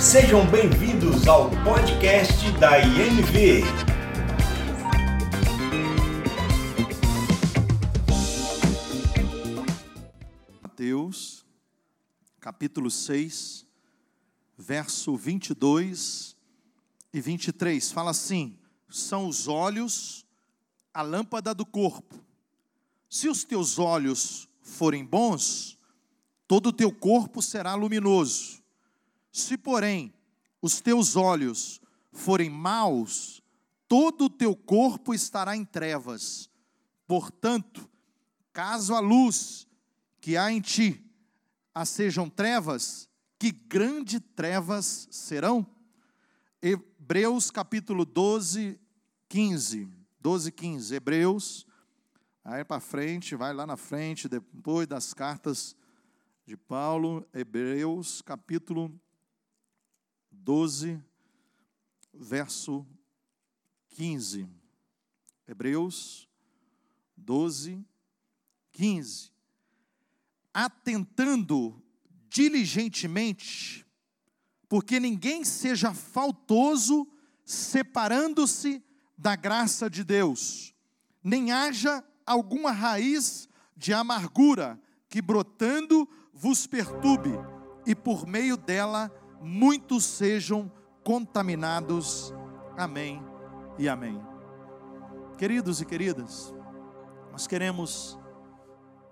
Sejam bem-vindos ao podcast da INV. Mateus, capítulo 6, verso 22 e 23. Fala assim: são os olhos a lâmpada do corpo. Se os teus olhos forem bons, todo o teu corpo será luminoso. Se, porém, os teus olhos forem maus, todo o teu corpo estará em trevas. Portanto, caso a luz que há em ti a sejam trevas, que grande trevas serão? Hebreus capítulo 12, 15. 12, 15. Hebreus, aí para frente, vai lá na frente, depois das cartas de Paulo, Hebreus capítulo 12, verso 15. Hebreus 12, 15. Atentando diligentemente, porque ninguém seja faltoso, separando-se da graça de Deus, nem haja alguma raiz de amargura que brotando vos perturbe, e por meio dela muitos sejam contaminados. Amém e amém. Queridos e queridas, nós queremos,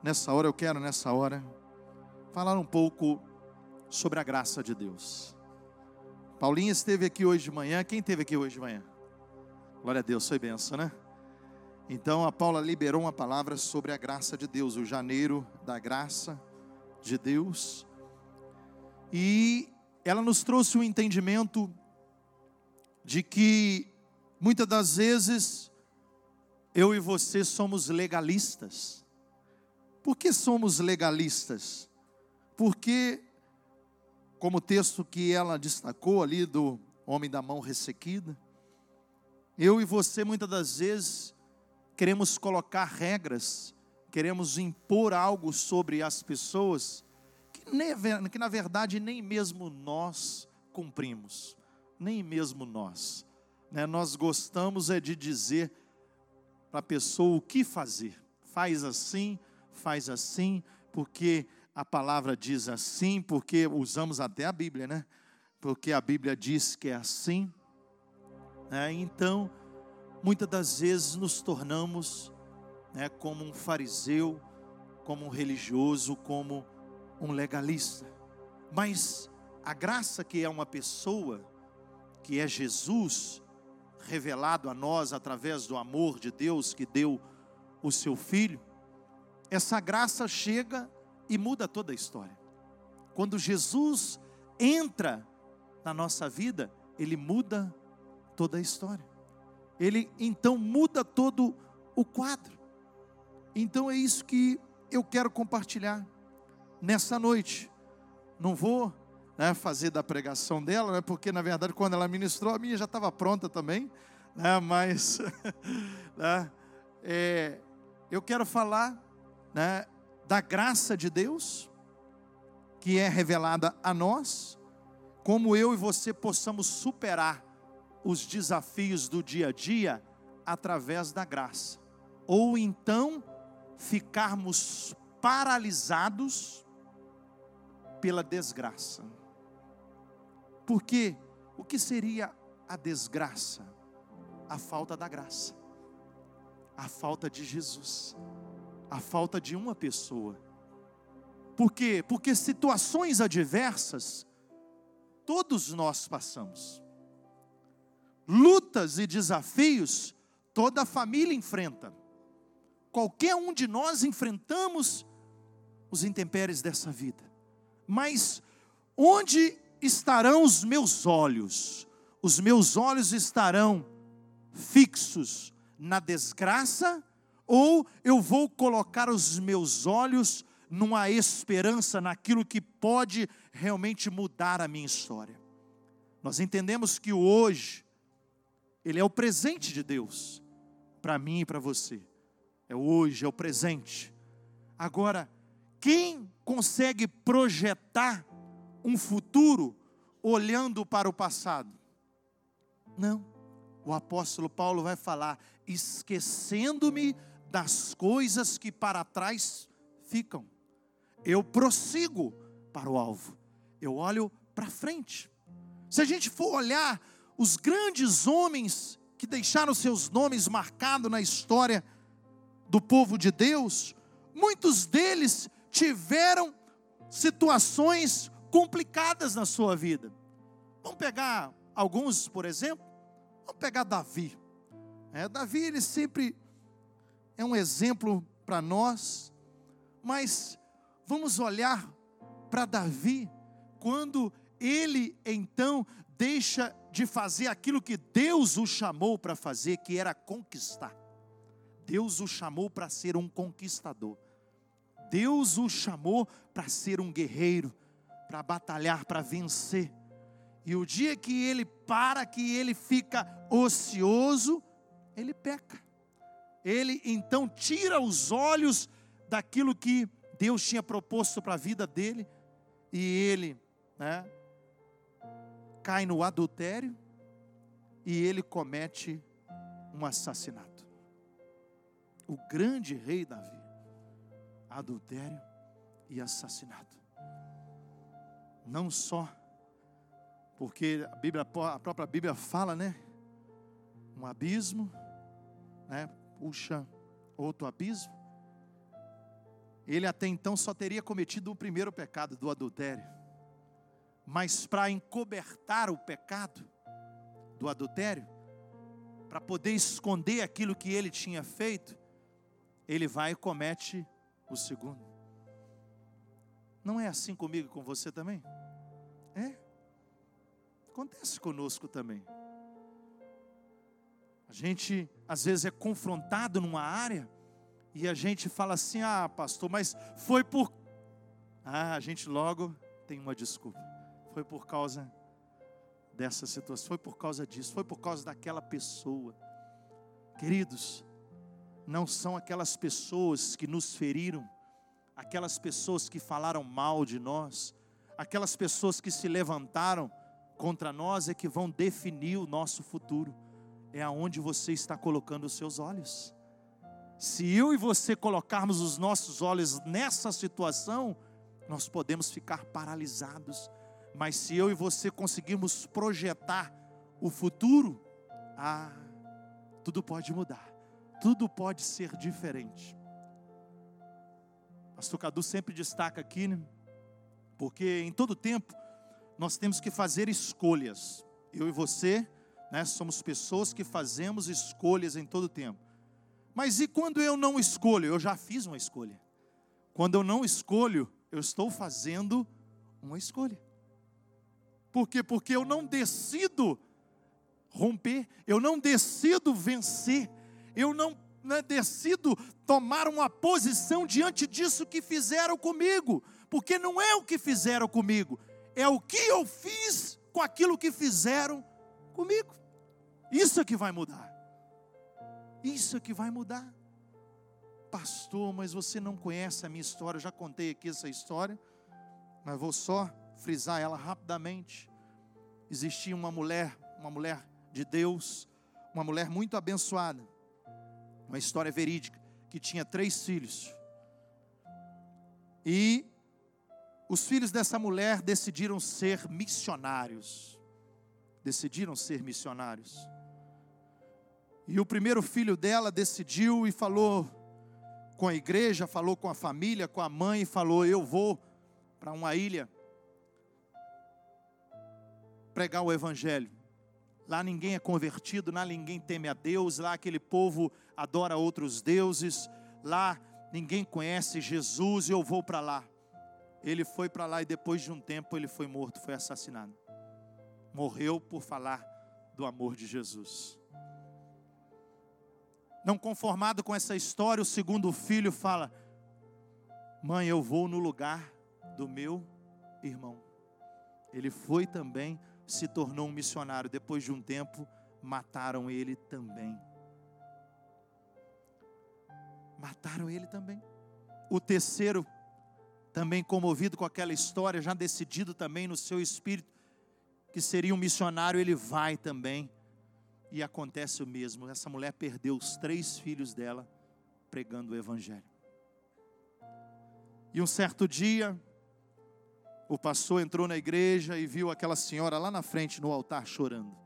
nessa hora, eu quero nessa hora, falar um pouco sobre a graça de Deus. Paulinha esteve aqui hoje de manhã. Quem esteve aqui hoje de manhã? Glória a Deus, foi benção, né? Então a Paula liberou uma palavra sobre a graça de Deus, o janeiro da graça de Deus. E ela nos trouxe um entendimento de que muitas das vezes eu e você somos legalistas. Por que somos legalistas? Porque, como o texto que ela destacou ali do homem da mão ressequida, eu e você muitas das vezes queremos colocar regras, queremos impor algo sobre as pessoas que, na verdade nem mesmo nós cumprimos, nem mesmo nós. Né? Nós gostamos é de dizer para a pessoa o que fazer. Faz assim, faz assim, porque a palavra diz assim, porque usamos até a Bíblia, né? Porque a Bíblia diz que é assim. É, então, muitas das vezes nos tornamos né, como um fariseu, como um religioso, como um legalista. Mas a graça que é uma pessoa, que é Jesus, revelado a nós através do amor de Deus que deu o seu Filho, essa graça chega e muda toda a história. Quando Jesus entra na nossa vida, ele muda toda a história. Ele então muda todo o quadro. Então é isso que eu quero compartilhar nessa noite. Não vou né, fazer da pregação dela, né, porque na verdade quando ela ministrou a minha já estava pronta também, né, mas né, é, eu quero falar né, da graça de Deus que é revelada a nós, como eu e você possamos superar os desafios do dia a dia através da graça, ou então ficarmos paralisados pela desgraça. Porque o que seria a desgraça? A falta da graça, a falta de Jesus, a falta de uma pessoa. Por quê? Porque situações adversas todos nós passamos. Lutas e desafios toda a família enfrenta. Qualquer um de nós enfrentamos os intempéries dessa vida. Mas onde estarão os meus olhos? Os meus olhos estarão fixos na desgraça ou eu vou colocar os meus olhos numa esperança naquilo que pode realmente mudar a minha história? Nós entendemos que o hoje ele é o presente de Deus para mim e para você. É o hoje, é o presente. Agora, quem consegue projetar um futuro olhando para o passado. Não. O apóstolo Paulo vai falar: esquecendo-me das coisas que para trás ficam. Eu prossigo para o alvo. Eu olho para frente. Se a gente for olhar os grandes homens que deixaram seus nomes marcados na história do povo de Deus, muitos deles tiveram situações complicadas na sua vida. Vamos pegar alguns, por exemplo? Vamos pegar Davi. É, Davi, ele sempre é um exemplo para nós, mas vamos olhar para Davi quando ele então deixa de fazer aquilo que Deus o chamou para fazer, que era conquistar. Deus o chamou para ser um conquistador. Deus o chamou para ser um guerreiro, para batalhar, para vencer. E o dia que ele para, que ele fica ocioso, ele peca. Ele então tira os olhos daquilo que Deus tinha proposto para a vida dele, e ele, né, cai no adultério e ele comete um assassinato. O grande rei Davi, adultério e assassinato. Não só porque a Bíblia, a própria Bíblia fala, né? Um abismo, né? Puxa outro abismo. Ele até então só teria cometido o primeiro pecado do adultério mas para encobertar o pecado do adultério, para poder esconder aquilo que ele tinha feito, ele vai e comete o segundo. Não é assim comigo com você também? É? Acontece conosco também. A gente às vezes é confrontado numa área e a gente fala assim: "Ah, pastor, mas foi por Ah, a gente logo tem uma desculpa foi por causa dessa situação, foi por causa disso, foi por causa daquela pessoa. Queridos, não são aquelas pessoas que nos feriram, aquelas pessoas que falaram mal de nós, aquelas pessoas que se levantaram contra nós é que vão definir o nosso futuro. É aonde você está colocando os seus olhos. Se eu e você colocarmos os nossos olhos nessa situação, nós podemos ficar paralisados mas se eu e você conseguirmos projetar o futuro, ah, tudo pode mudar, tudo pode ser diferente. Pastor Cadu sempre destaca aqui, né? porque em todo tempo nós temos que fazer escolhas. Eu e você, né, somos pessoas que fazemos escolhas em todo tempo. Mas e quando eu não escolho? Eu já fiz uma escolha. Quando eu não escolho, eu estou fazendo uma escolha. Por quê? Porque eu não decido romper, eu não decido vencer, eu não né, decido tomar uma posição diante disso que fizeram comigo, porque não é o que fizeram comigo, é o que eu fiz com aquilo que fizeram comigo. Isso é que vai mudar. Isso é que vai mudar. Pastor, mas você não conhece a minha história, eu já contei aqui essa história, mas vou só frisar ela rapidamente. Existia uma mulher, uma mulher de Deus, uma mulher muito abençoada, uma história verídica, que tinha três filhos. E os filhos dessa mulher decidiram ser missionários. Decidiram ser missionários. E o primeiro filho dela decidiu e falou com a igreja, falou com a família, com a mãe, falou: Eu vou para uma ilha pregar o Evangelho. Lá ninguém é convertido, lá ninguém teme a Deus, lá aquele povo adora outros deuses, lá ninguém conhece Jesus e eu vou para lá. Ele foi para lá e depois de um tempo ele foi morto, foi assassinado. Morreu por falar do amor de Jesus. Não conformado com essa história, o segundo filho fala: Mãe, eu vou no lugar do meu irmão. Ele foi também se tornou um missionário. Depois de um tempo, mataram ele também. Mataram ele também. O terceiro, também comovido com aquela história, já decidido também no seu espírito, que seria um missionário, ele vai também. E acontece o mesmo. Essa mulher perdeu os três filhos dela pregando o Evangelho. E um certo dia, o pastor entrou na igreja e viu aquela senhora lá na frente no altar chorando.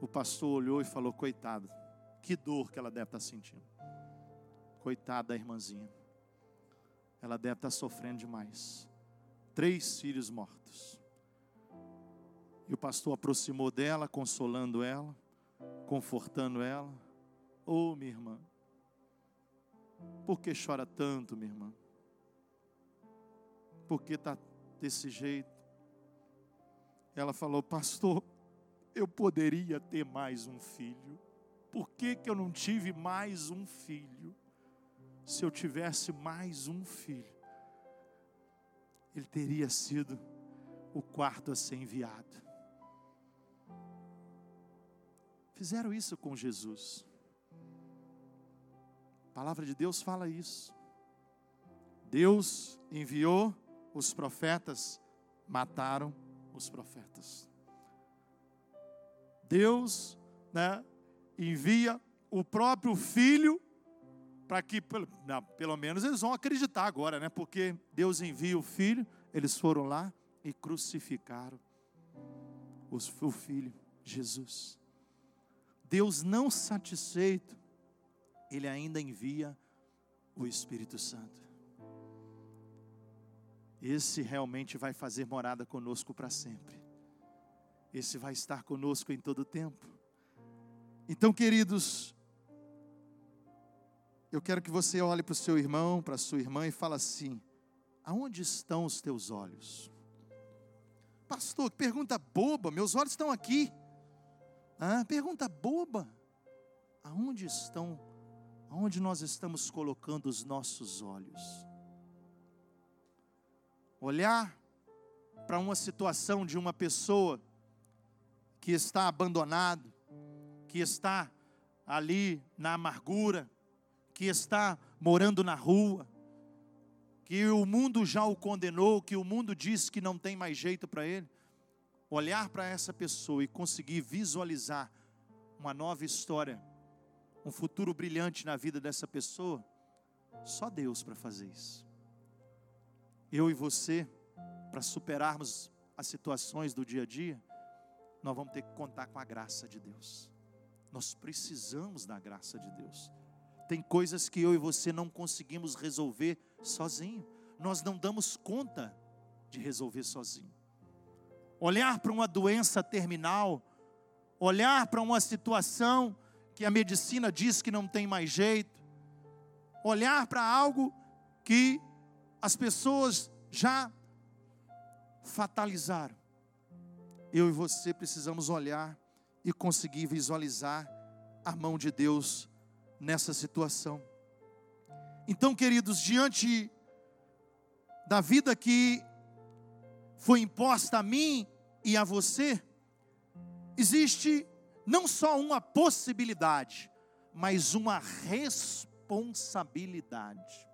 O pastor olhou e falou: Coitado, que dor que ela deve estar sentindo. Coitada da irmãzinha. Ela deve estar sofrendo demais. Três filhos mortos. E o pastor aproximou dela, consolando ela, confortando ela. Oh, minha irmã, por que chora tanto, minha irmã? Por que está desse jeito? Ela falou, pastor, eu poderia ter mais um filho. Por que, que eu não tive mais um filho? Se eu tivesse mais um filho, ele teria sido o quarto a ser enviado. Fizeram isso com Jesus. A palavra de Deus fala isso. Deus enviou os profetas, mataram os profetas. Deus né, envia o próprio filho para que, pelo menos eles vão acreditar agora, né? Porque Deus envia o filho, eles foram lá e crucificaram o filho, Jesus. Deus não satisfeito, Ele ainda envia o Espírito Santo. Esse realmente vai fazer morada conosco para sempre. Esse vai estar conosco em todo o tempo. Então, queridos, eu quero que você olhe para o seu irmão, para a sua irmã e fale assim: aonde estão os teus olhos? Pastor, que pergunta boba, meus olhos estão aqui. Ah, pergunta boba. Aonde estão, aonde nós estamos colocando os nossos olhos? Olhar para uma situação de uma pessoa que está abandonado, que está ali na amargura, que está morando na rua, que o mundo já o condenou, que o mundo diz que não tem mais jeito para ele olhar para essa pessoa e conseguir visualizar uma nova história, um futuro brilhante na vida dessa pessoa, só Deus para fazer isso. Eu e você, para superarmos as situações do dia a dia, nós vamos ter que contar com a graça de Deus. Nós precisamos da graça de Deus. Tem coisas que eu e você não conseguimos resolver sozinho. Nós não damos conta de resolver sozinho olhar para uma doença terminal, olhar para uma situação que a medicina diz que não tem mais jeito, olhar para algo que as pessoas já fatalizaram. Eu e você precisamos olhar e conseguir visualizar a mão de Deus nessa situação. Então, queridos, diante da vida que foi imposta a mim e a você, existe não só uma possibilidade, mas uma responsabilidade.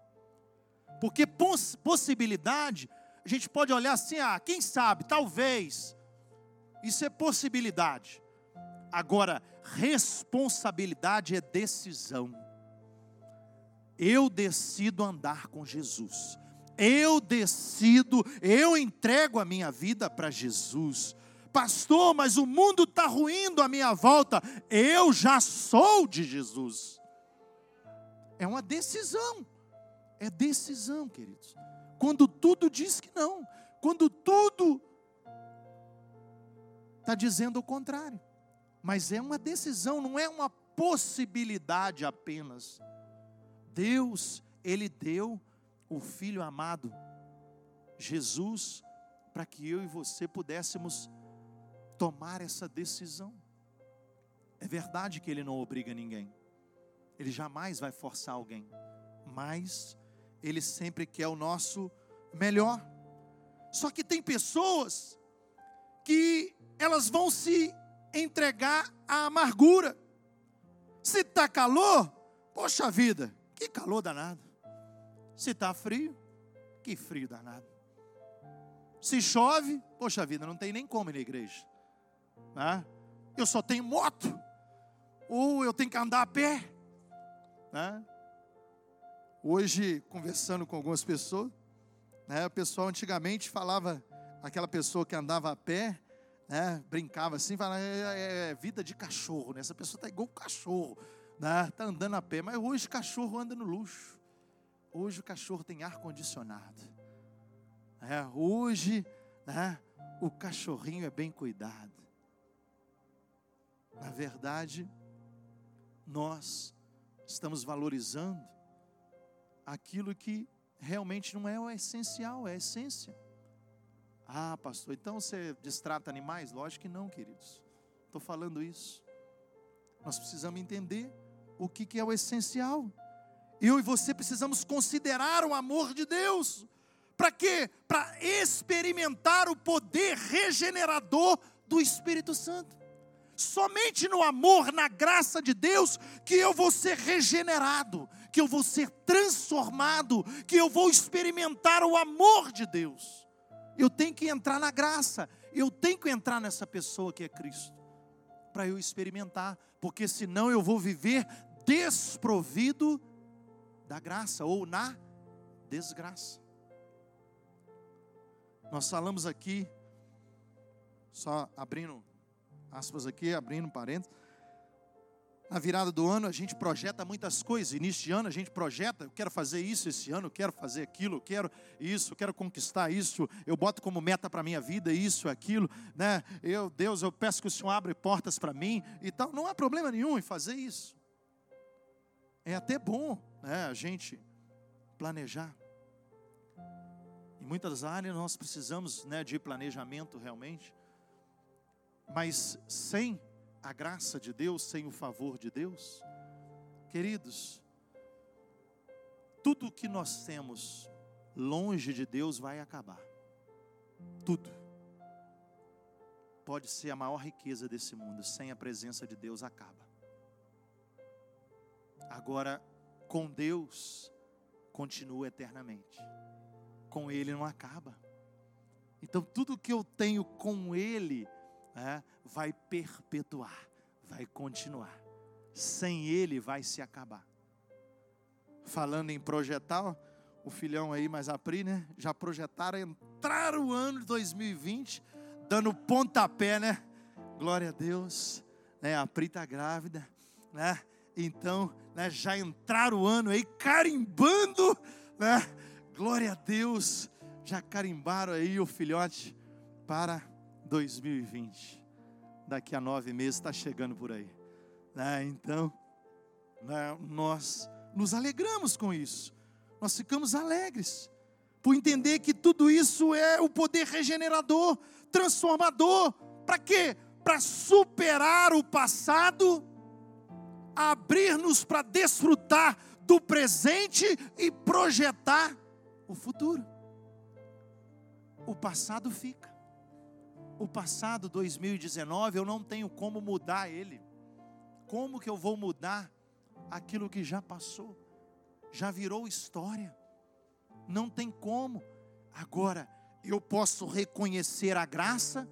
Porque poss possibilidade, a gente pode olhar assim, ah, quem sabe, talvez. Isso é possibilidade. Agora, responsabilidade é decisão. Eu decido andar com Jesus eu decido, eu entrego a minha vida para Jesus. Pastor, mas o mundo está ruindo à minha volta. Eu já sou de Jesus. É uma decisão. É decisão, queridos. Quando tudo diz que não, quando tudo está dizendo o contrário. Mas é uma decisão, não é uma possibilidade apenas. Deus, Ele deu o Filho amado, Jesus, para que eu e você pudéssemos tomar essa decisão. É verdade que Ele não obriga ninguém, Ele jamais vai forçar alguém, mas Ele sempre quer o nosso melhor. Só que tem pessoas que elas vão se entregar à amargura. Se está calor, poxa vida, que calor danado. Se está frio, que frio danado. Se chove, poxa vida, não tem nem como ir na igreja. Né? Eu só tenho moto. Ou eu tenho que andar a pé. Né? Hoje, conversando com algumas pessoas, né, o pessoal antigamente falava, aquela pessoa que andava a pé, né, brincava assim, falava, é, é, é vida de cachorro, né? essa pessoa está igual cachorro, está né, tá andando a pé, mas hoje o cachorro anda no luxo, hoje o cachorro tem ar-condicionado, é, hoje né, o cachorrinho é bem cuidado. Na verdade, nós estamos valorizando aquilo que realmente não é o essencial, é a essência. Ah, pastor, então você destrata animais? Lógico que não, queridos. Estou falando isso. Nós precisamos entender o que, que é o essencial. Eu e você precisamos considerar o amor de Deus. Para quê? Para experimentar o poder regenerador do Espírito Santo. Somente no amor, na graça de Deus, que eu vou ser regenerado, que eu vou ser transformado, que eu vou experimentar o amor de Deus. Eu tenho que entrar na graça, eu tenho que entrar nessa pessoa que é Cristo, para eu experimentar, porque senão eu vou viver desprovido da graça ou na desgraça. Nós falamos aqui, só abrindo aspas aqui, abrindo parênteses. Na virada do ano a gente projeta muitas coisas. Início de ano a gente projeta, eu quero fazer isso esse ano, eu quero fazer aquilo, eu quero isso, eu quero conquistar isso. Eu boto como meta para minha vida isso, aquilo, né? Eu, Deus, eu peço que o Senhor abra portas para mim e tal. Não há problema nenhum em fazer isso. É até bom, né, a gente planejar. Em muitas áreas nós precisamos, né, de planejamento realmente. Mas sem a graça de Deus, sem o favor de Deus, queridos, tudo que nós temos longe de Deus vai acabar. Tudo. Pode ser a maior riqueza desse mundo, sem a presença de Deus acaba. Agora, com Deus, continua eternamente. Com Ele não acaba. Então, tudo que eu tenho com Ele é, vai perpetuar, vai continuar. Sem ele vai se acabar. Falando em projetar, o filhão aí, mais a Pri, né? Já projetaram entrar o ano de 2020, dando pontapé, né? Glória a Deus. Né? A Pri está grávida, né? Então, né, já entrar o ano aí carimbando, né? Glória a Deus. Já carimbaram aí o filhote para 2020. Daqui a nove meses está chegando por aí. Né? Então, né, nós nos alegramos com isso. Nós ficamos alegres por entender que tudo isso é o poder regenerador, transformador. Para quê? Para superar o passado, abrir-nos para desfrutar do presente e projetar o futuro. O passado fica o passado 2019 eu não tenho como mudar ele. Como que eu vou mudar aquilo que já passou? Já virou história. Não tem como. Agora, eu posso reconhecer a graça,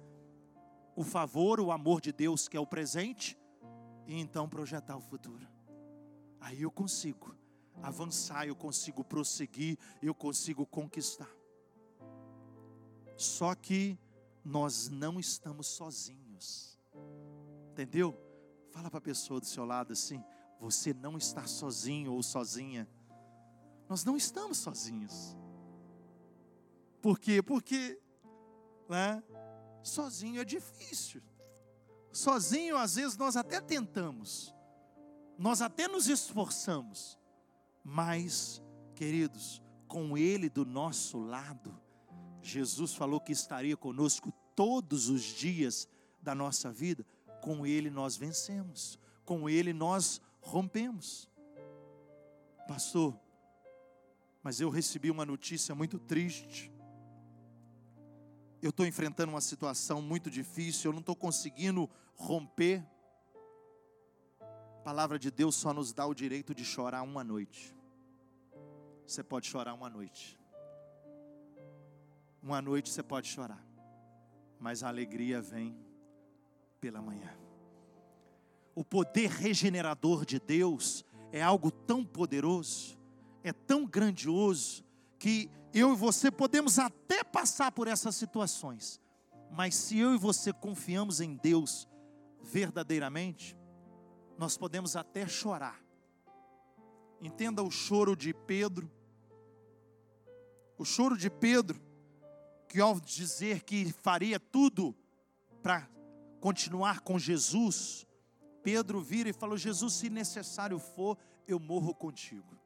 o favor, o amor de Deus que é o presente e então projetar o futuro. Aí eu consigo avançar, eu consigo prosseguir, eu consigo conquistar. Só que nós não estamos sozinhos. Entendeu? Fala para a pessoa do seu lado assim: você não está sozinho ou sozinha. Nós não estamos sozinhos. Por quê? Porque né, sozinho é difícil. Sozinho, às vezes, nós até tentamos, nós até nos esforçamos, mas, queridos, com Ele do nosso lado, Jesus falou que estaria conosco todos os dias da nossa vida. Com Ele nós vencemos, com Ele nós rompemos. Pastor, mas eu recebi uma notícia muito triste. Eu estou enfrentando uma situação muito difícil, eu não estou conseguindo romper. A palavra de Deus só nos dá o direito de chorar uma noite. Você pode chorar uma noite Uma noite você pode chorar, mas a alegria vem pela manhã. O poder regenerador de Deus é algo tão poderoso, é tão grandioso, que eu e você podemos até passar por essas situações, mas se eu e você confiamos em Deus verdadeiramente, nós podemos até chorar. Entenda o choro de Pedro. O choro de Pedro, que ao dizer que faria tudo para continuar com Jesus, Pedro vira e falou: Jesus, se necessário for, eu morro contigo.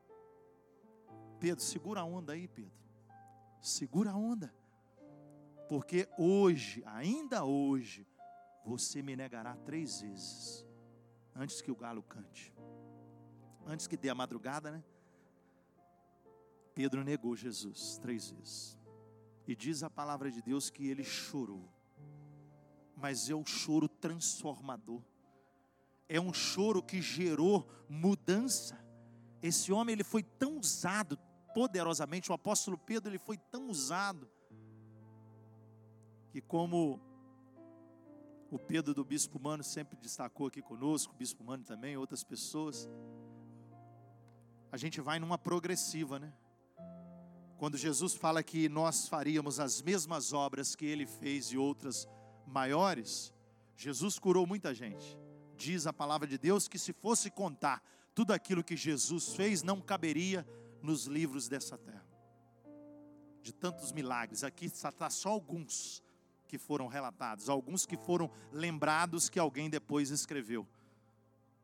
Pedro, segura a onda aí, Pedro. Segura a onda. Porque hoje, ainda hoje, você me negará três vezes antes que o galo cante. Antes que dê a madrugada, né? Pedro negou Jesus três vezes. E diz a palavra de Deus que ele chorou. Mas é um choro transformador. É um choro que gerou mudança. Esse homem ele foi tão usado poderosamente, o apóstolo Pedro ele foi tão usado que como o Pedro do Bispo Mano sempre destacou aqui conosco, o Bispo Mano também, outras pessoas. A gente vai numa progressiva, né? Quando Jesus fala que nós faríamos as mesmas obras que ele fez e outras maiores, Jesus curou muita gente. Diz a palavra de Deus que se fosse contar tudo aquilo que Jesus fez, não caberia nos livros dessa terra. De tantos milagres, aqui está só alguns que foram relatados, alguns que foram lembrados que alguém depois escreveu.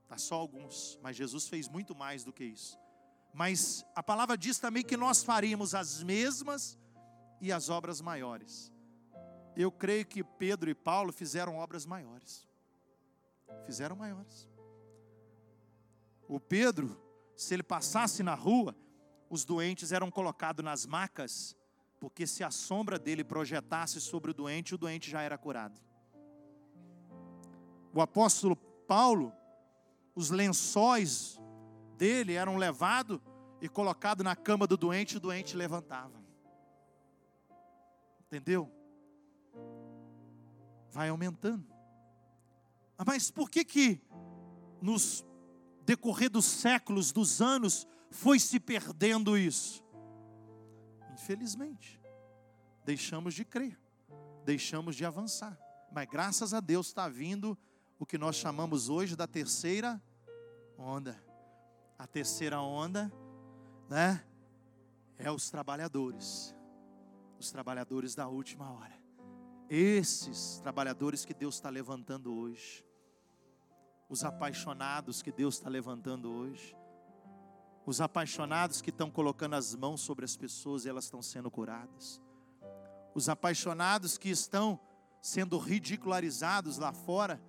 Tá só alguns, mas Jesus fez muito mais do que isso. Mas a palavra diz também que nós faríamos as mesmas e as obras maiores. Eu creio que Pedro e Paulo fizeram obras maiores. Fizeram maiores. O Pedro, se ele passasse na rua, os doentes eram colocados nas macas porque se a sombra dele projetasse sobre o doente, o doente já era curado. O apóstolo Paulo, os lençóis dele eram levados e colocados na cama do doente, o doente levantava. Entendeu? Vai aumentando. Ah, mas por que que nos decorrer dos séculos, dos anos, foi se perdendo isso? Infelizmente, deixamos de crer, deixamos de avançar. Mas graças a Deus está vindo o que nós chamamos hoje da terceira onda. A terceira onda, né? É os trabalhadores, os trabalhadores da última hora. Esses trabalhadores que Deus está levantando hoje, os apaixonados que Deus está levantando hoje, os apaixonados que estão colocando as mãos sobre as pessoas e elas estão sendo curadas. Os apaixonados que estão sendo ridicularizados lá fora.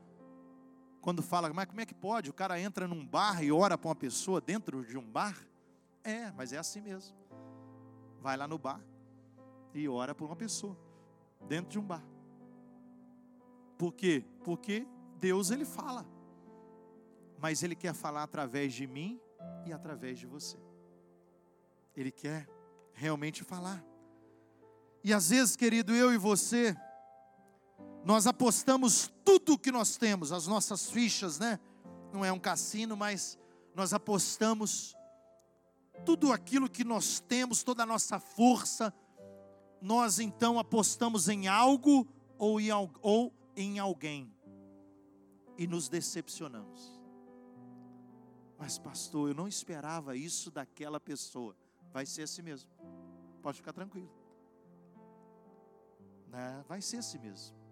Quando fala, mas como é que pode? O cara entra num bar e ora para uma pessoa dentro de um bar? É, mas é assim mesmo. Vai lá no bar e ora por uma pessoa dentro de um bar. Por quê? Porque Deus ele fala. Mas ele quer falar através de mim e através de você. Ele quer realmente falar. E às vezes, querido, eu e você, nós apostamos tudo o que nós temos, as nossas fichas, né? Não é um cassino, mas nós apostamos tudo aquilo que nós temos, toda a nossa força, nós então apostamos em algo ou em, ou em alguém e nos decepcionamos. Mas, pastor, eu não esperava isso daquela pessoa. Vai ser assim mesmo. Pode ficar tranquilo. Né? Vai ser assim mesmo.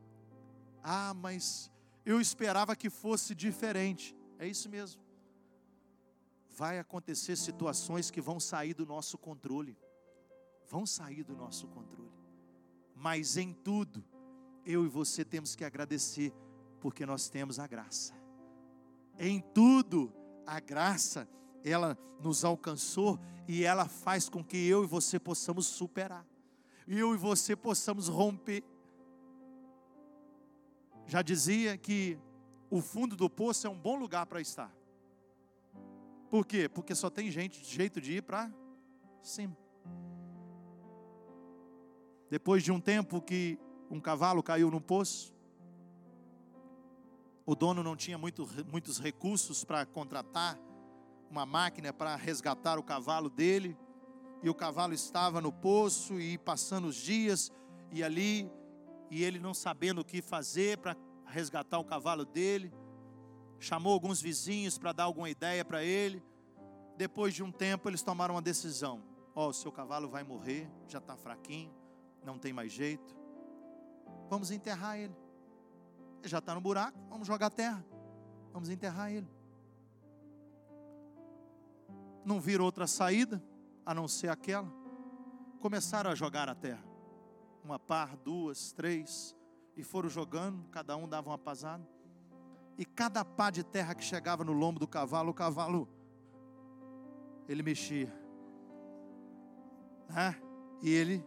Ah, mas eu esperava que fosse diferente. É isso mesmo. Vai acontecer situações que vão sair do nosso controle. Vão sair do nosso controle. Mas em tudo, eu e você temos que agradecer, porque nós temos a graça. Em tudo, a graça, ela nos alcançou e ela faz com que eu e você possamos superar. Eu e você possamos romper. Já dizia que o fundo do poço é um bom lugar para estar. Por quê? Porque só tem gente, jeito de ir para cima. Depois de um tempo que um cavalo caiu no poço, o dono não tinha muito, muitos recursos para contratar uma máquina para resgatar o cavalo dele, e o cavalo estava no poço e passando os dias, e ali, e ele não sabendo o que fazer para resgatar o cavalo dele, chamou alguns vizinhos para dar alguma ideia para ele. Depois de um tempo, eles tomaram uma decisão: Ó, oh, o seu cavalo vai morrer, já está fraquinho, não tem mais jeito. Vamos enterrar ele. Ele já está no buraco, vamos jogar terra. Vamos enterrar ele. Não viram outra saída a não ser aquela. Começaram a jogar a terra. Uma par, duas, três. E foram jogando, cada um dava uma pasada. E cada pá de terra que chegava no lombo do cavalo, o cavalo, ele mexia. Né? E ele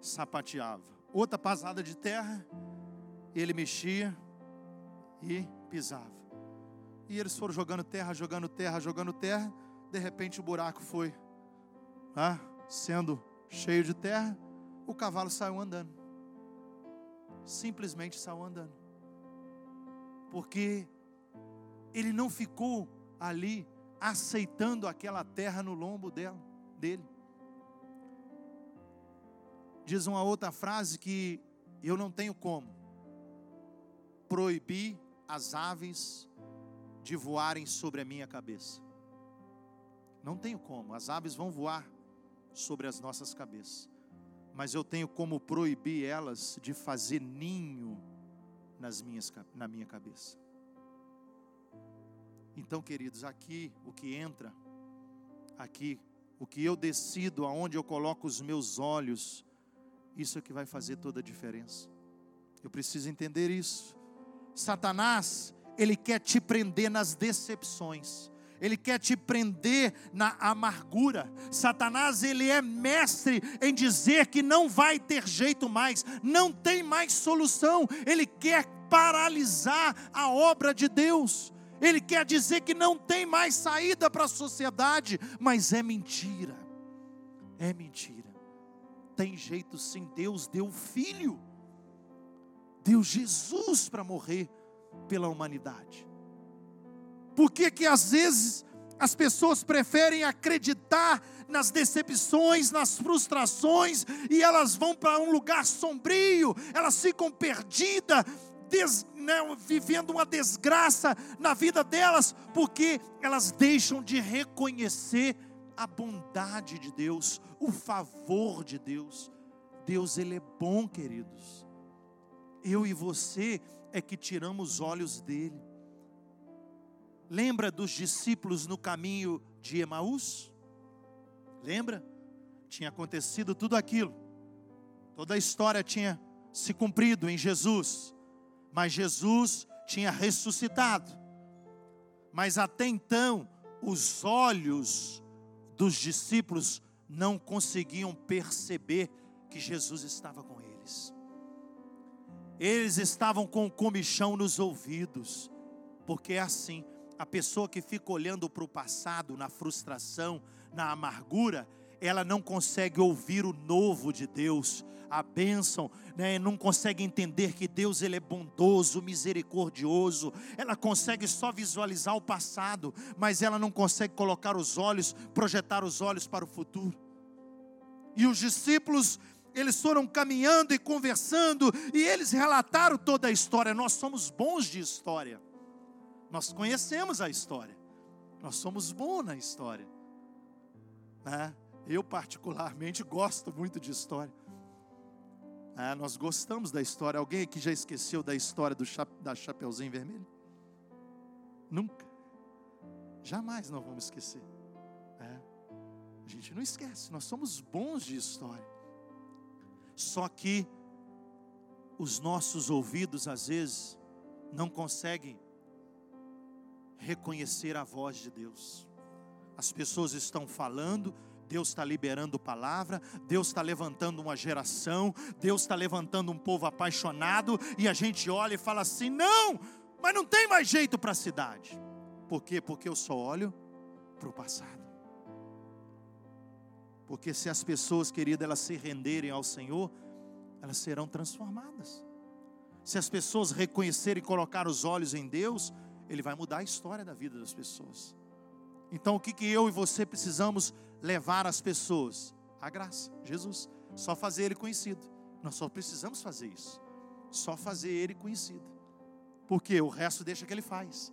sapateava. Outra pasada de terra, ele mexia e pisava. E eles foram jogando terra, jogando terra, jogando terra. De repente o buraco foi né, sendo cheio de terra. O cavalo saiu andando. Simplesmente saiu andando. Porque ele não ficou ali aceitando aquela terra no lombo dela, dele. Diz uma outra frase que eu não tenho como proibir as aves de voarem sobre a minha cabeça. Não tenho como, as aves vão voar sobre as nossas cabeças, mas eu tenho como proibir elas de fazer ninho nas minhas, na minha cabeça. Então, queridos, aqui o que entra, aqui o que eu decido, aonde eu coloco os meus olhos, isso é que vai fazer toda a diferença. Eu preciso entender isso. Satanás, ele quer te prender nas decepções. Ele quer te prender na amargura. Satanás, ele é mestre em dizer que não vai ter jeito mais, não tem mais solução. Ele quer paralisar a obra de Deus. Ele quer dizer que não tem mais saída para a sociedade, mas é mentira. É mentira. Tem jeito sim, Deus deu o filho deu Jesus para morrer pela humanidade. Por que que às vezes as pessoas preferem acreditar nas decepções, nas frustrações, e elas vão para um lugar sombrio, elas ficam perdidas, des, né, vivendo uma desgraça na vida delas, porque elas deixam de reconhecer a bondade de Deus, o favor de Deus. Deus, Ele é bom, queridos eu e você é que tiramos os olhos dele. Lembra dos discípulos no caminho de Emaús? Lembra? Tinha acontecido tudo aquilo. Toda a história tinha se cumprido em Jesus. Mas Jesus tinha ressuscitado. Mas até então, os olhos dos discípulos não conseguiam perceber que Jesus estava com eles. Eles estavam com o comichão nos ouvidos, porque é assim, a pessoa que fica olhando para o passado, na frustração, na amargura, ela não consegue ouvir o novo de Deus, a bênção, né? não consegue entender que Deus ele é bondoso, misericordioso. Ela consegue só visualizar o passado, mas ela não consegue colocar os olhos, projetar os olhos para o futuro. E os discípulos eles foram caminhando e conversando, e eles relataram toda a história. Nós somos bons de história, nós conhecemos a história, nós somos bons na história. Né? Eu, particularmente, gosto muito de história. É, nós gostamos da história. Alguém aqui já esqueceu da história do cha da Chapeuzinho Vermelho? Nunca. Jamais nós vamos esquecer. É. A gente não esquece. Nós somos bons de história. Só que os nossos ouvidos às vezes não conseguem reconhecer a voz de Deus. As pessoas estão falando, Deus está liberando palavra, Deus está levantando uma geração, Deus está levantando um povo apaixonado, e a gente olha e fala assim: não, mas não tem mais jeito para a cidade. Por quê? Porque eu só olho para o passado. Porque se as pessoas, querida, elas se renderem ao Senhor, elas serão transformadas. Se as pessoas reconhecerem e colocar os olhos em Deus, Ele vai mudar a história da vida das pessoas. Então, o que, que eu e você precisamos levar às pessoas? A graça, Jesus. Só fazer Ele conhecido. Nós só precisamos fazer isso. Só fazer Ele conhecido. Porque o resto deixa que Ele faz.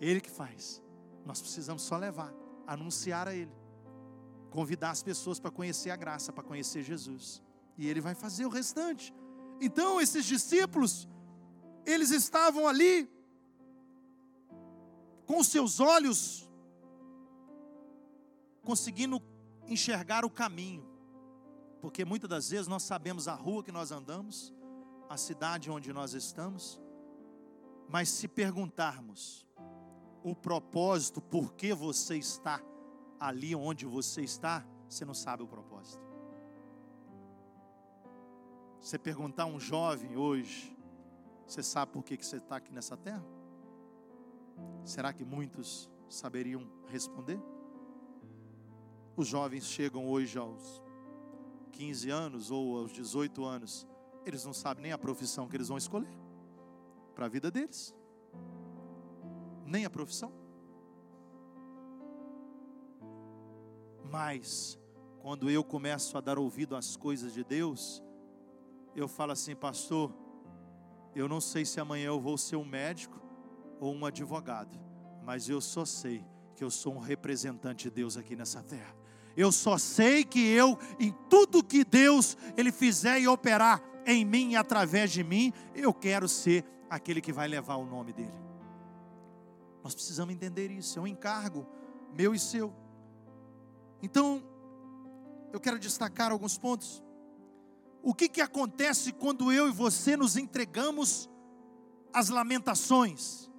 Ele que faz. Nós precisamos só levar, anunciar a Ele, convidar as pessoas para conhecer a graça, para conhecer Jesus. E Ele vai fazer o restante. Então, esses discípulos, eles estavam ali, com seus olhos, conseguindo enxergar o caminho, porque muitas das vezes nós sabemos a rua que nós andamos, a cidade onde nós estamos, mas se perguntarmos o propósito, por que você está ali onde você está, você não sabe o propósito. Você perguntar a um jovem hoje, você sabe por que, que você está aqui nessa terra? Será que muitos saberiam responder? Os jovens chegam hoje aos 15 anos ou aos 18 anos, eles não sabem nem a profissão que eles vão escolher para a vida deles, nem a profissão. Mas, quando eu começo a dar ouvido às coisas de Deus, eu falo assim, pastor, eu não sei se amanhã eu vou ser um médico ou um advogado, mas eu só sei que eu sou um representante de Deus aqui nessa terra. Eu só sei que eu, em tudo que Deus ele fizer e operar em mim e através de mim, eu quero ser aquele que vai levar o nome dele. Nós precisamos entender isso, é um encargo meu e seu. Então, eu quero destacar alguns pontos. O que, que acontece quando eu e você nos entregamos às lamentações,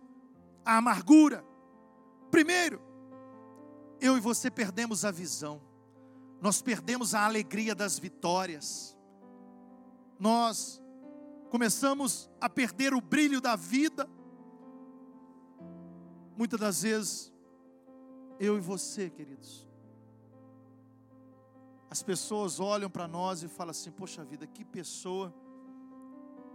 à amargura? Primeiro, eu e você perdemos a visão, nós perdemos a alegria das vitórias, nós começamos a perder o brilho da vida. Muitas das vezes, eu e você, queridos, as pessoas olham para nós e falam assim: Poxa vida, que pessoa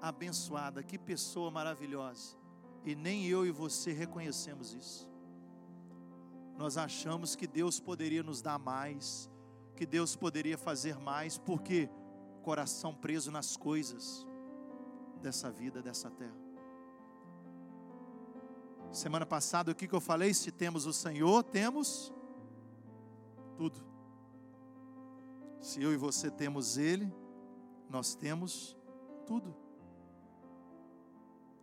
abençoada, que pessoa maravilhosa. E nem eu e você reconhecemos isso. Nós achamos que Deus poderia nos dar mais, que Deus poderia fazer mais, porque coração preso nas coisas dessa vida, dessa terra. Semana passada, o que, eu falei? Se temos o Senhor, temos tudo. Se eu e você temos Ele, nós temos tudo.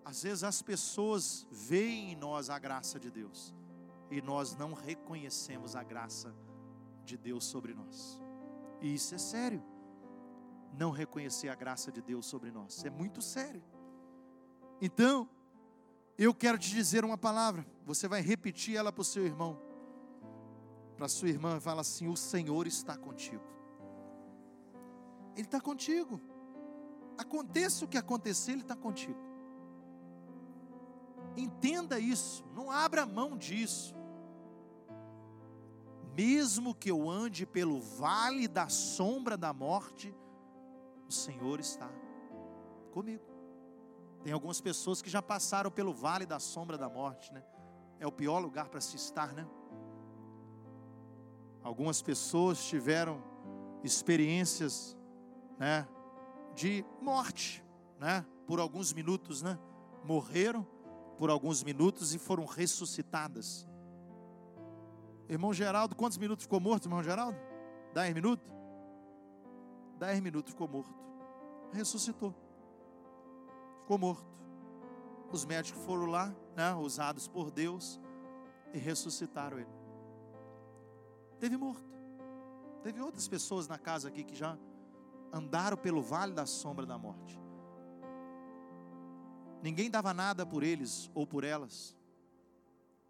Às vezes as pessoas veem em nós a graça de Deus e nós não reconhecemos a graça de Deus sobre nós. E isso é sério não reconhecer a graça de Deus sobre nós. É muito sério. Então, eu quero te dizer uma palavra. Você vai repetir ela para o seu irmão. Para sua irmã, fala assim: O Senhor está contigo. Ele está contigo. Aconteça o que acontecer, Ele está contigo. Entenda isso. Não abra mão disso. Mesmo que eu ande pelo vale da sombra da morte, o Senhor está comigo. Tem algumas pessoas que já passaram pelo vale da sombra da morte, né? É o pior lugar para se estar, né? Algumas pessoas tiveram experiências, né, de morte, né, por alguns minutos, né? Morreram por alguns minutos e foram ressuscitadas. Irmão Geraldo, quantos minutos ficou morto, irmão Geraldo? Dez minutos? Dez minutos ficou morto. Ressuscitou. Ficou morto. Os médicos foram lá, né, usados por Deus, e ressuscitaram ele. Teve morto. Teve outras pessoas na casa aqui que já andaram pelo vale da sombra da morte. Ninguém dava nada por eles ou por elas.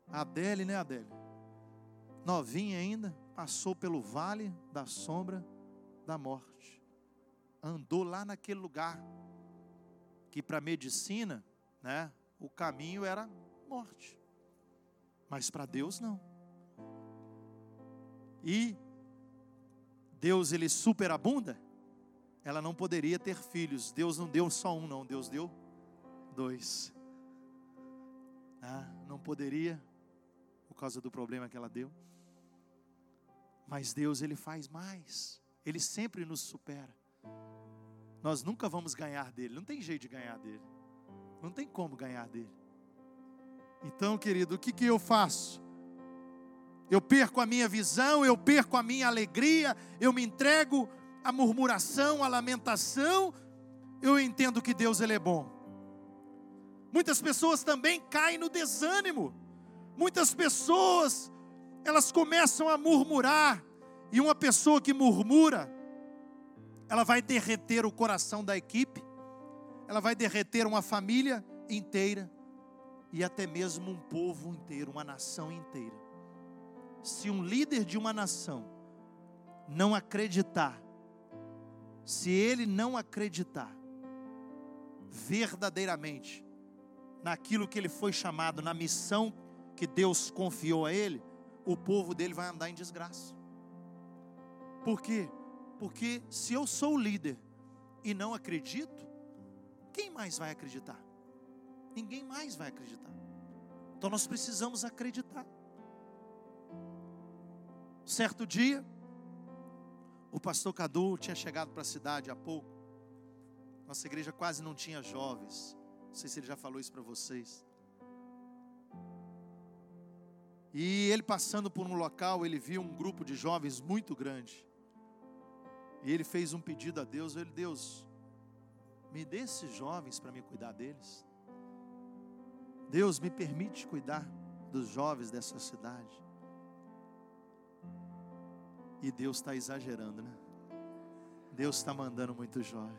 A Adele, né, Adele? Novinha ainda, passou pelo vale da sombra da morte andou lá naquele lugar que para medicina, né, o caminho era morte. Mas para Deus não. E Deus ele superabunda, ela não poderia ter filhos. Deus não deu só um, não, Deus deu dois. Ah, não poderia, por causa do problema que ela deu. Mas Deus, Ele faz mais, Ele sempre nos supera. Nós nunca vamos ganhar dele, não tem jeito de ganhar dele, não tem como ganhar dele. Então, querido, o que, que eu faço? Eu perco a minha visão, eu perco a minha alegria, eu me entrego à murmuração, à lamentação, eu entendo que Deus ele é bom. Muitas pessoas também caem no desânimo. Muitas pessoas, elas começam a murmurar, e uma pessoa que murmura, ela vai derreter o coração da equipe, ela vai derreter uma família inteira e até mesmo um povo inteiro, uma nação inteira. Se um líder de uma nação não acreditar, se ele não acreditar verdadeiramente naquilo que ele foi chamado, na missão que Deus confiou a ele, o povo dele vai andar em desgraça. Por quê? Porque se eu sou o líder e não acredito, quem mais vai acreditar? Ninguém mais vai acreditar. Então nós precisamos acreditar. Certo dia, o pastor Cadu tinha chegado para a cidade há pouco. Nossa igreja quase não tinha jovens. Não sei se ele já falou isso para vocês. E ele passando por um local, ele viu um grupo de jovens muito grande. E ele fez um pedido a Deus, ele, Deus, me dê esses jovens para me cuidar deles. Deus me permite cuidar dos jovens dessa cidade. E Deus está exagerando, né? Deus está mandando muito jovem.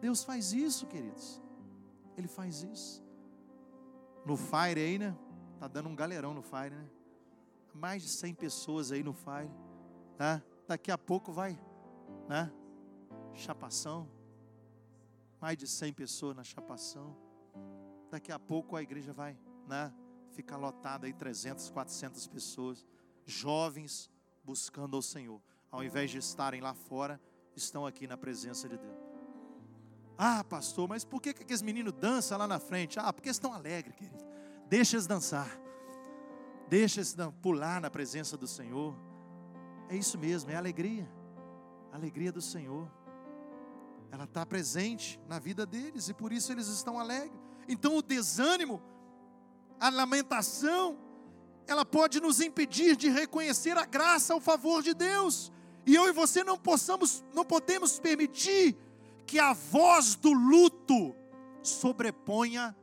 Deus faz isso, queridos. Ele faz isso. No Fire aí, né? Tá dando um galerão no Fire, né? Mais de 100 pessoas aí no Fire, tá? Daqui a pouco vai, né? Chapação. Mais de 100 pessoas na chapação. Daqui a pouco a igreja vai, né? Ficar lotada aí 300, 400 pessoas, jovens buscando ao Senhor. Ao invés de estarem lá fora, estão aqui na presença de Deus. Ah, pastor, mas por que, que aqueles meninos dançam lá na frente? Ah, porque estão alegres, querido. Deixa eles dançar. Deixa eles pular na presença do Senhor. É isso mesmo, é alegria. A alegria do Senhor. Ela está presente na vida deles e por isso eles estão alegres. Então o desânimo, a lamentação, ela pode nos impedir de reconhecer a graça, o favor de Deus. E eu e você não possamos, não podemos permitir que a voz do luto sobreponha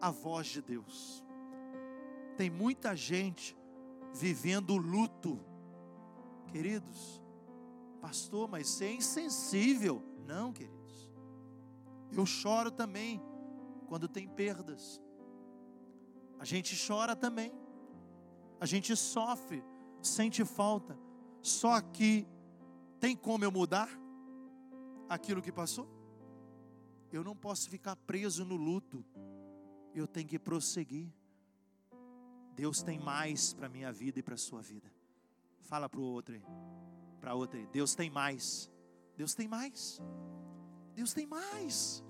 a voz de Deus. Tem muita gente vivendo luto, queridos. Pastor, mas você é insensível. Não, queridos. Eu choro também quando tem perdas. A gente chora também. A gente sofre, sente falta. Só que tem como eu mudar? Aquilo que passou. Eu não posso ficar preso no luto. Eu tenho que prosseguir. Deus tem mais para minha vida e para sua vida. Fala para o outro. Para outra. Deus tem mais. Deus tem mais. Deus tem mais.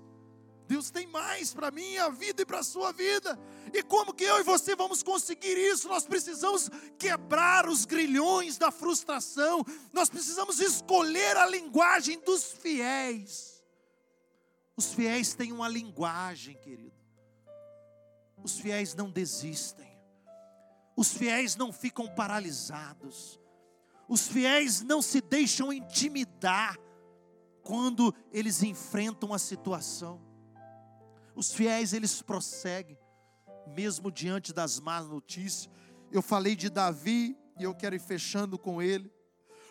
Deus tem mais para a minha vida e para a sua vida. E como que eu e você vamos conseguir isso? Nós precisamos quebrar os grilhões da frustração. Nós precisamos escolher a linguagem dos fiéis. Os fiéis têm uma linguagem, querido. Os fiéis não desistem. Os fiéis não ficam paralisados. Os fiéis não se deixam intimidar quando eles enfrentam a situação. Os fiéis, eles prosseguem, mesmo diante das más notícias. Eu falei de Davi e eu quero ir fechando com ele.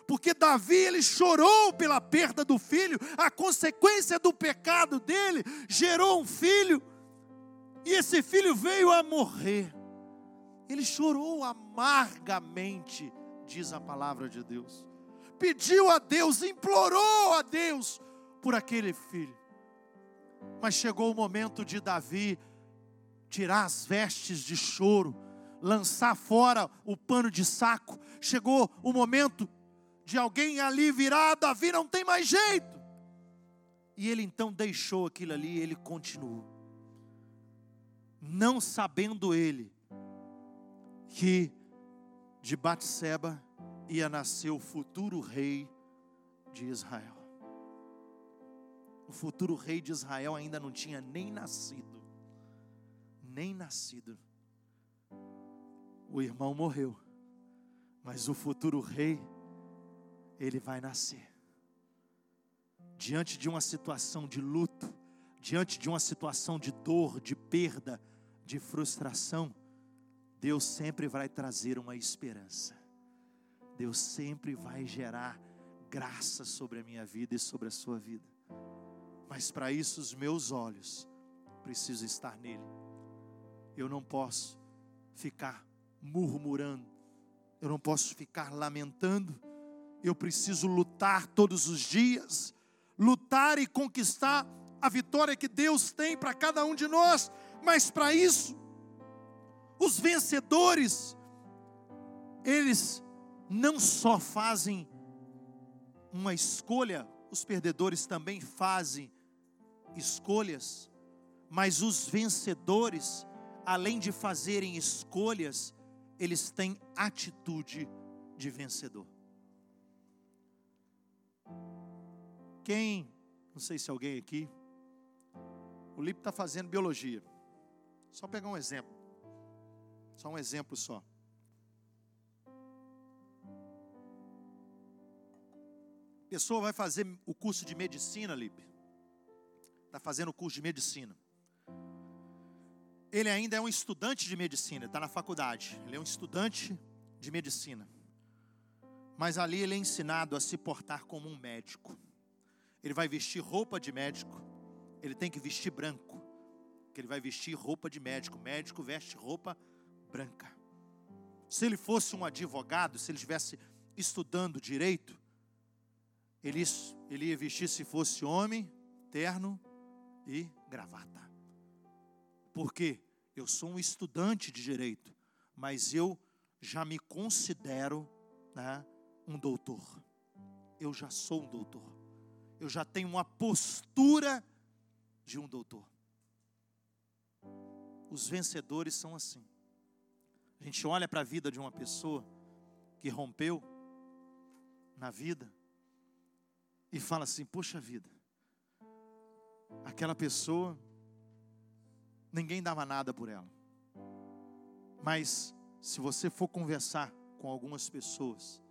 Porque Davi, ele chorou pela perda do filho, a consequência do pecado dele gerou um filho, e esse filho veio a morrer. Ele chorou amargamente, diz a palavra de Deus. Pediu a Deus, implorou a Deus por aquele filho. Mas chegou o momento de Davi tirar as vestes de choro, lançar fora o pano de saco. Chegou o momento de alguém ali virar, Davi não tem mais jeito. E ele então deixou aquilo ali, ele continuou. Não sabendo ele que de Batseba ia nascer o futuro rei de Israel. O futuro rei de Israel ainda não tinha nem nascido. Nem nascido. O irmão morreu. Mas o futuro rei, ele vai nascer. Diante de uma situação de luto, diante de uma situação de dor, de perda, de frustração, Deus sempre vai trazer uma esperança. Deus sempre vai gerar graça sobre a minha vida e sobre a sua vida. Mas para isso os meus olhos precisam estar nele. Eu não posso ficar murmurando. Eu não posso ficar lamentando. Eu preciso lutar todos os dias, lutar e conquistar a vitória que Deus tem para cada um de nós. Mas para isso, os vencedores, eles não só fazem uma escolha, os perdedores também fazem escolhas, mas os vencedores, além de fazerem escolhas, eles têm atitude de vencedor. Quem, não sei se alguém aqui, o Lipe está fazendo biologia. Só pegar um exemplo. Só um exemplo só. Pessoa vai fazer o curso de medicina, Lipe está fazendo curso de medicina. Ele ainda é um estudante de medicina, está na faculdade. Ele é um estudante de medicina. Mas ali ele é ensinado a se portar como um médico. Ele vai vestir roupa de médico. Ele tem que vestir branco. Que ele vai vestir roupa de médico. médico veste roupa branca. Se ele fosse um advogado, se ele estivesse estudando direito, ele, ele ia vestir, se fosse homem, terno e gravata. Porque eu sou um estudante de direito, mas eu já me considero né, um doutor. Eu já sou um doutor. Eu já tenho uma postura de um doutor. Os vencedores são assim. A gente olha para a vida de uma pessoa que rompeu na vida e fala assim: Poxa vida, aquela pessoa, ninguém dava nada por ela. Mas se você for conversar com algumas pessoas,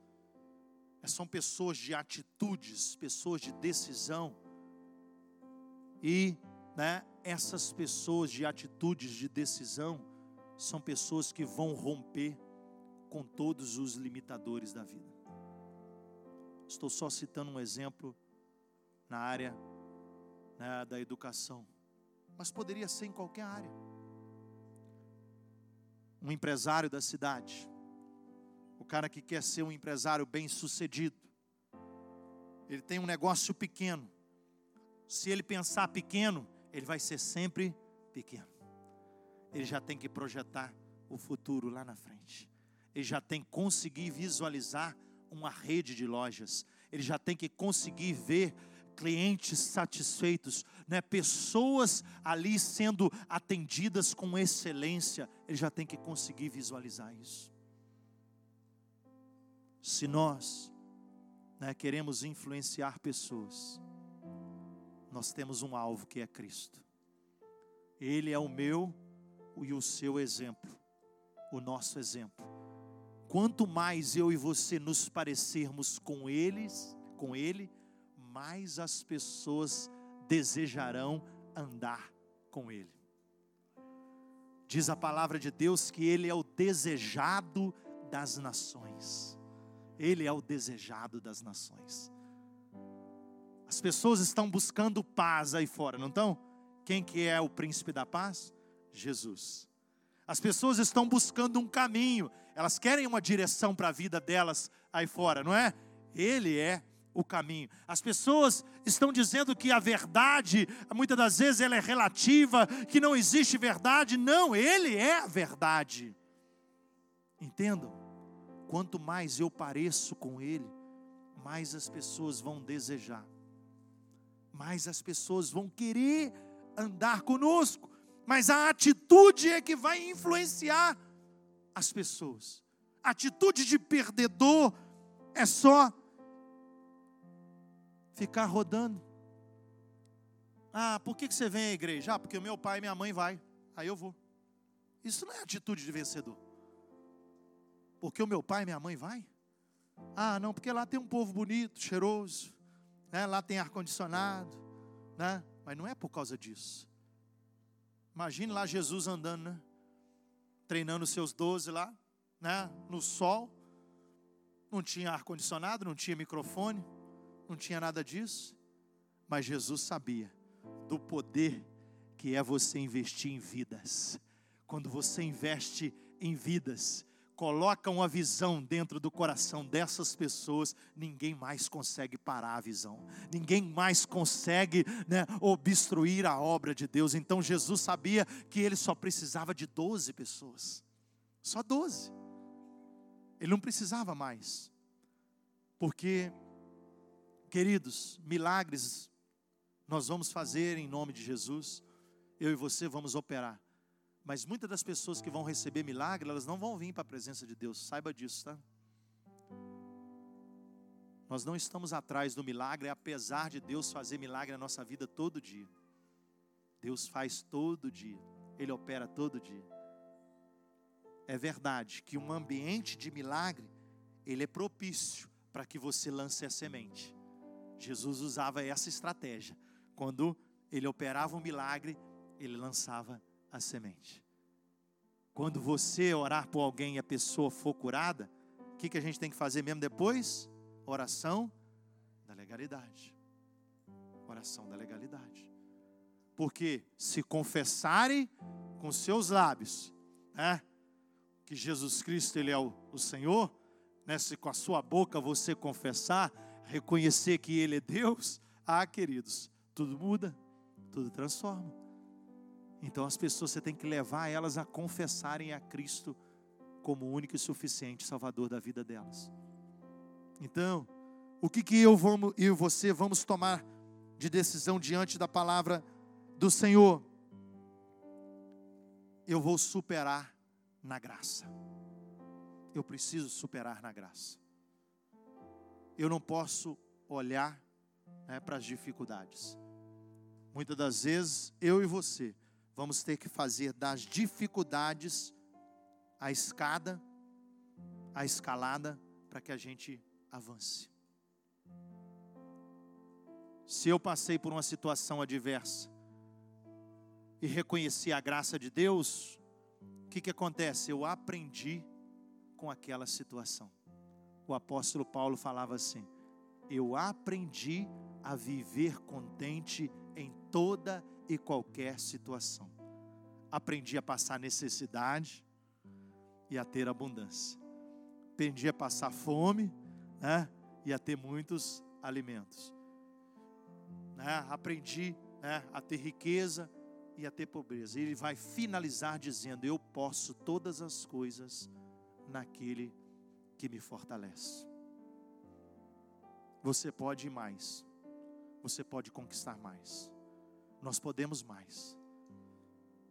são pessoas de atitudes, pessoas de decisão, e né, essas pessoas de atitudes de decisão são pessoas que vão romper com todos os limitadores da vida. Estou só citando um exemplo na área né, da educação, mas poderia ser em qualquer área. Um empresário da cidade, o cara que quer ser um empresário bem sucedido, ele tem um negócio pequeno. Se ele pensar pequeno, ele vai ser sempre pequeno. Ele já tem que projetar o futuro lá na frente. Ele já tem que conseguir visualizar uma rede de lojas. Ele já tem que conseguir ver clientes satisfeitos, né? pessoas ali sendo atendidas com excelência, ele já tem que conseguir visualizar isso. Se nós né, queremos influenciar pessoas, nós temos um alvo que é Cristo. Ele é o meu e o seu exemplo, o nosso exemplo. Quanto mais eu e você nos parecermos com eles, com ele, mais as pessoas desejarão andar com Ele. Diz a palavra de Deus que Ele é o desejado das nações. Ele é o desejado das nações. As pessoas estão buscando paz aí fora, não estão? Quem que é o príncipe da paz? Jesus. As pessoas estão buscando um caminho, elas querem uma direção para a vida delas aí fora, não é? Ele é o caminho. As pessoas estão dizendo que a verdade, muitas das vezes, ela é relativa, que não existe verdade. Não, Ele é a verdade. Entendam? Quanto mais eu pareço com Ele, mais as pessoas vão desejar, mais as pessoas vão querer andar conosco, mas a atitude é que vai influenciar as pessoas. Atitude de perdedor é só ficar rodando. Ah, por que você vem à igreja? Ah, porque o meu pai e minha mãe vai. Aí eu vou. Isso não é atitude de vencedor. Porque o meu pai e minha mãe vai? Ah, não, porque lá tem um povo bonito, cheiroso, né? lá tem ar-condicionado, né? mas não é por causa disso. Imagine lá Jesus andando, né? treinando seus doze lá, né? no sol, não tinha ar-condicionado, não tinha microfone, não tinha nada disso, mas Jesus sabia do poder que é você investir em vidas. Quando você investe em vidas, coloca uma visão dentro do coração dessas pessoas, ninguém mais consegue parar a visão, ninguém mais consegue né, obstruir a obra de Deus. Então Jesus sabia que ele só precisava de 12 pessoas, só 12. Ele não precisava mais, porque, queridos, milagres nós vamos fazer em nome de Jesus, eu e você vamos operar. Mas muitas das pessoas que vão receber milagre, elas não vão vir para a presença de Deus, saiba disso, tá? Nós não estamos atrás do milagre, apesar de Deus fazer milagre na nossa vida todo dia. Deus faz todo dia, Ele opera todo dia. É verdade que um ambiente de milagre, ele é propício para que você lance a semente. Jesus usava essa estratégia. Quando ele operava um milagre, ele lançava a semente. Quando você orar por alguém e a pessoa for curada, o que, que a gente tem que fazer mesmo depois? Oração da legalidade. Oração da legalidade. Porque se confessarem com seus lábios, né, que Jesus Cristo ele é o, o Senhor, né, se com a sua boca você confessar, reconhecer que Ele é Deus, ah, queridos, tudo muda, tudo transforma. Então as pessoas você tem que levar elas a confessarem a Cristo como único e suficiente Salvador da vida delas. Então, o que, que eu vou, e você vamos tomar de decisão diante da palavra do Senhor? Eu vou superar na graça. Eu preciso superar na graça. Eu não posso olhar né, para as dificuldades. Muitas das vezes, eu e você vamos ter que fazer das dificuldades a escada, a escalada, para que a gente avance. Se eu passei por uma situação adversa e reconheci a graça de Deus, o que, que acontece? Eu aprendi com aquela situação. O apóstolo Paulo falava assim: Eu aprendi a viver contente em toda e qualquer situação. Aprendi a passar necessidade e a ter abundância. Aprendi a passar fome né, e a ter muitos alimentos. Né, aprendi né, a ter riqueza e a ter pobreza. Ele vai finalizar dizendo: Eu posso todas as coisas naquele que me fortalece. Você pode ir mais, você pode conquistar mais nós podemos mais.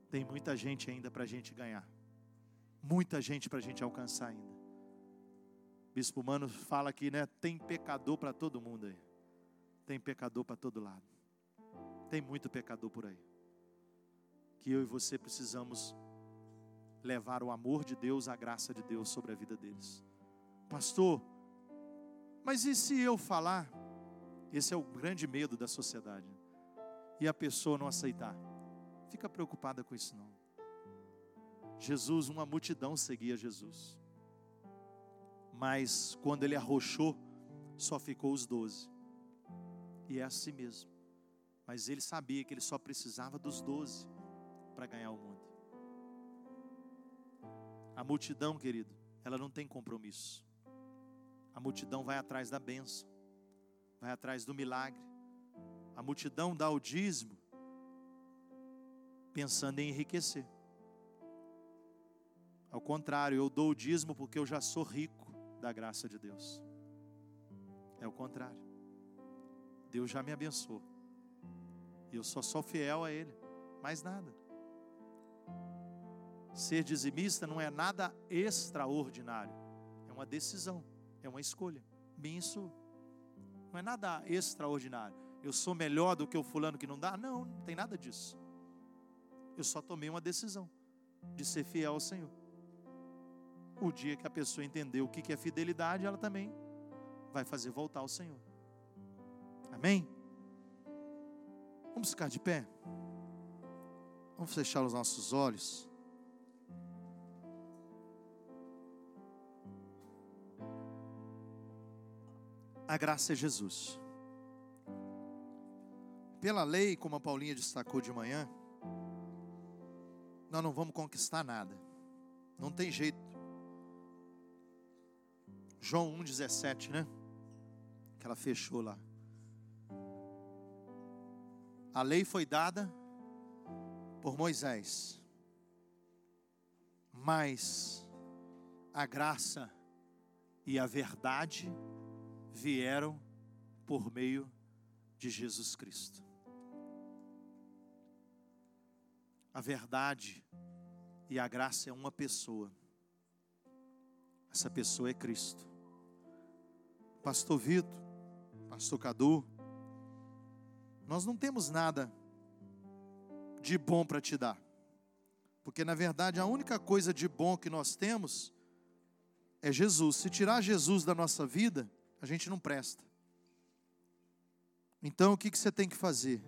Tem muita gente ainda para a gente ganhar, muita gente para a gente alcançar ainda. Bispo Mano fala aqui, né? Tem pecador para todo mundo aí, tem pecador para todo lado, tem muito pecador por aí. Que eu e você precisamos levar o amor de Deus, a graça de Deus sobre a vida deles. Pastor, mas e se eu falar? Esse é o grande medo da sociedade e a pessoa não aceitar. Fica preocupada com isso não. Jesus, uma multidão seguia Jesus. Mas quando ele arrochou, só ficou os doze. E é assim mesmo. Mas ele sabia que ele só precisava dos doze para ganhar o mundo. A multidão, querido, ela não tem compromisso. A multidão vai atrás da bênção, vai atrás do milagre, a multidão dá o dízimo pensando em enriquecer. Ao contrário, eu dou o dízimo porque eu já sou rico da graça de Deus. É o contrário. Deus já me abençoou. E eu só sou fiel a Ele. Mais nada. Ser dizimista não é nada extraordinário. É uma decisão. É uma escolha. E sua. Não é nada extraordinário. Eu sou melhor do que o fulano que não dá? Não, não tem nada disso. Eu só tomei uma decisão de ser fiel ao Senhor. O dia que a pessoa entender o que é fidelidade, ela também vai fazer voltar ao Senhor. Amém? Vamos ficar de pé? Vamos fechar os nossos olhos. A graça é Jesus. Pela lei, como a Paulinha destacou de manhã, nós não vamos conquistar nada. Não tem jeito. João 1,17, né? Que ela fechou lá. A lei foi dada por Moisés, mas a graça e a verdade vieram por meio de Jesus Cristo. A verdade e a graça é uma pessoa. Essa pessoa é Cristo. Pastor Vitor, Pastor Cadu, nós não temos nada de bom para te dar. Porque na verdade a única coisa de bom que nós temos é Jesus. Se tirar Jesus da nossa vida, a gente não presta. Então o que, você tem que fazer?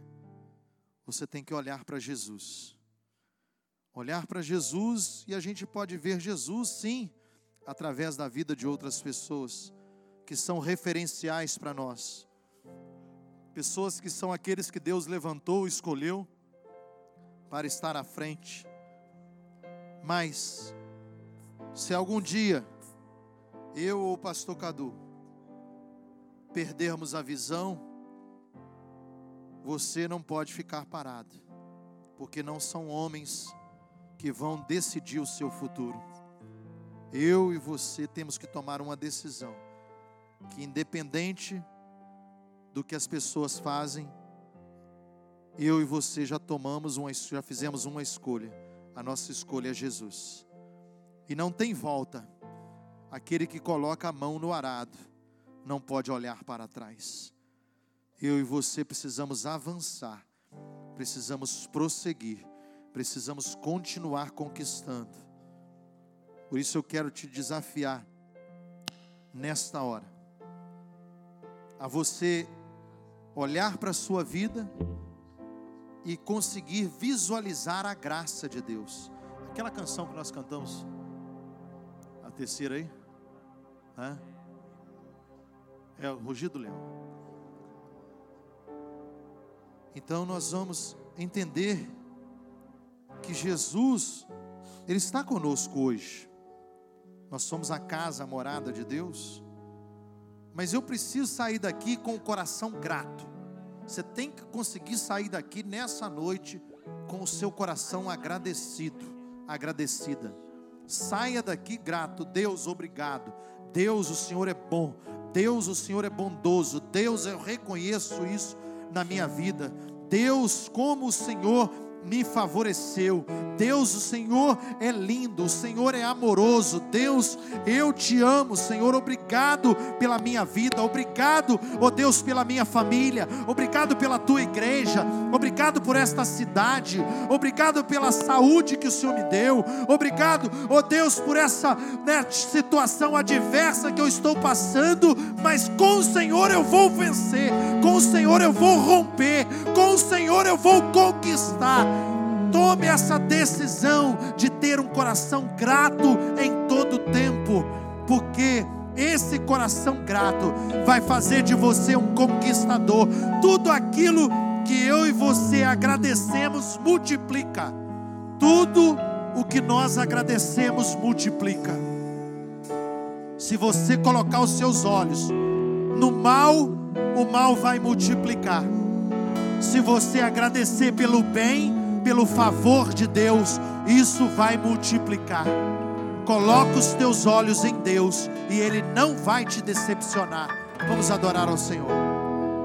Você tem que olhar para Jesus. Olhar para Jesus e a gente pode ver Jesus, sim, através da vida de outras pessoas que são referenciais para nós. Pessoas que são aqueles que Deus levantou, escolheu para estar à frente. Mas, se algum dia eu ou o pastor Cadu perdermos a visão, você não pode ficar parado, porque não são homens que vão decidir o seu futuro. Eu e você temos que tomar uma decisão que independente do que as pessoas fazem, eu e você já tomamos uma, já fizemos uma escolha. A nossa escolha é Jesus. E não tem volta. Aquele que coloca a mão no arado não pode olhar para trás. Eu e você precisamos avançar. Precisamos prosseguir precisamos continuar conquistando. Por isso eu quero te desafiar nesta hora a você olhar para a sua vida e conseguir visualizar a graça de Deus. Aquela canção que nós cantamos, a terceira aí, Hã? É o rugido do leão. Então nós vamos entender que Jesus, Ele está conosco hoje. Nós somos a casa, a morada de Deus. Mas eu preciso sair daqui com o coração grato. Você tem que conseguir sair daqui nessa noite com o seu coração agradecido, agradecida. Saia daqui grato. Deus, obrigado. Deus, o Senhor é bom. Deus, o Senhor é bondoso. Deus, eu reconheço isso na minha vida. Deus, como o Senhor me favoreceu. Deus, o Senhor é lindo, o Senhor é amoroso. Deus, eu te amo, Senhor. Obrigado pela minha vida, obrigado, ó oh Deus, pela minha família, obrigado pela tua igreja, obrigado por esta cidade, obrigado pela saúde que o Senhor me deu, obrigado, ó oh Deus, por essa né, situação adversa que eu estou passando, mas com o Senhor eu vou vencer, com o Senhor eu vou romper, com o Senhor eu vou conquistar. Tome essa decisão de ter um coração grato em todo tempo, porque esse coração grato vai fazer de você um conquistador. Tudo aquilo que eu e você agradecemos multiplica. Tudo o que nós agradecemos multiplica. Se você colocar os seus olhos no mal, o mal vai multiplicar. Se você agradecer pelo bem, pelo favor de Deus, isso vai multiplicar. Coloca os teus olhos em Deus e Ele não vai te decepcionar. Vamos adorar ao Senhor.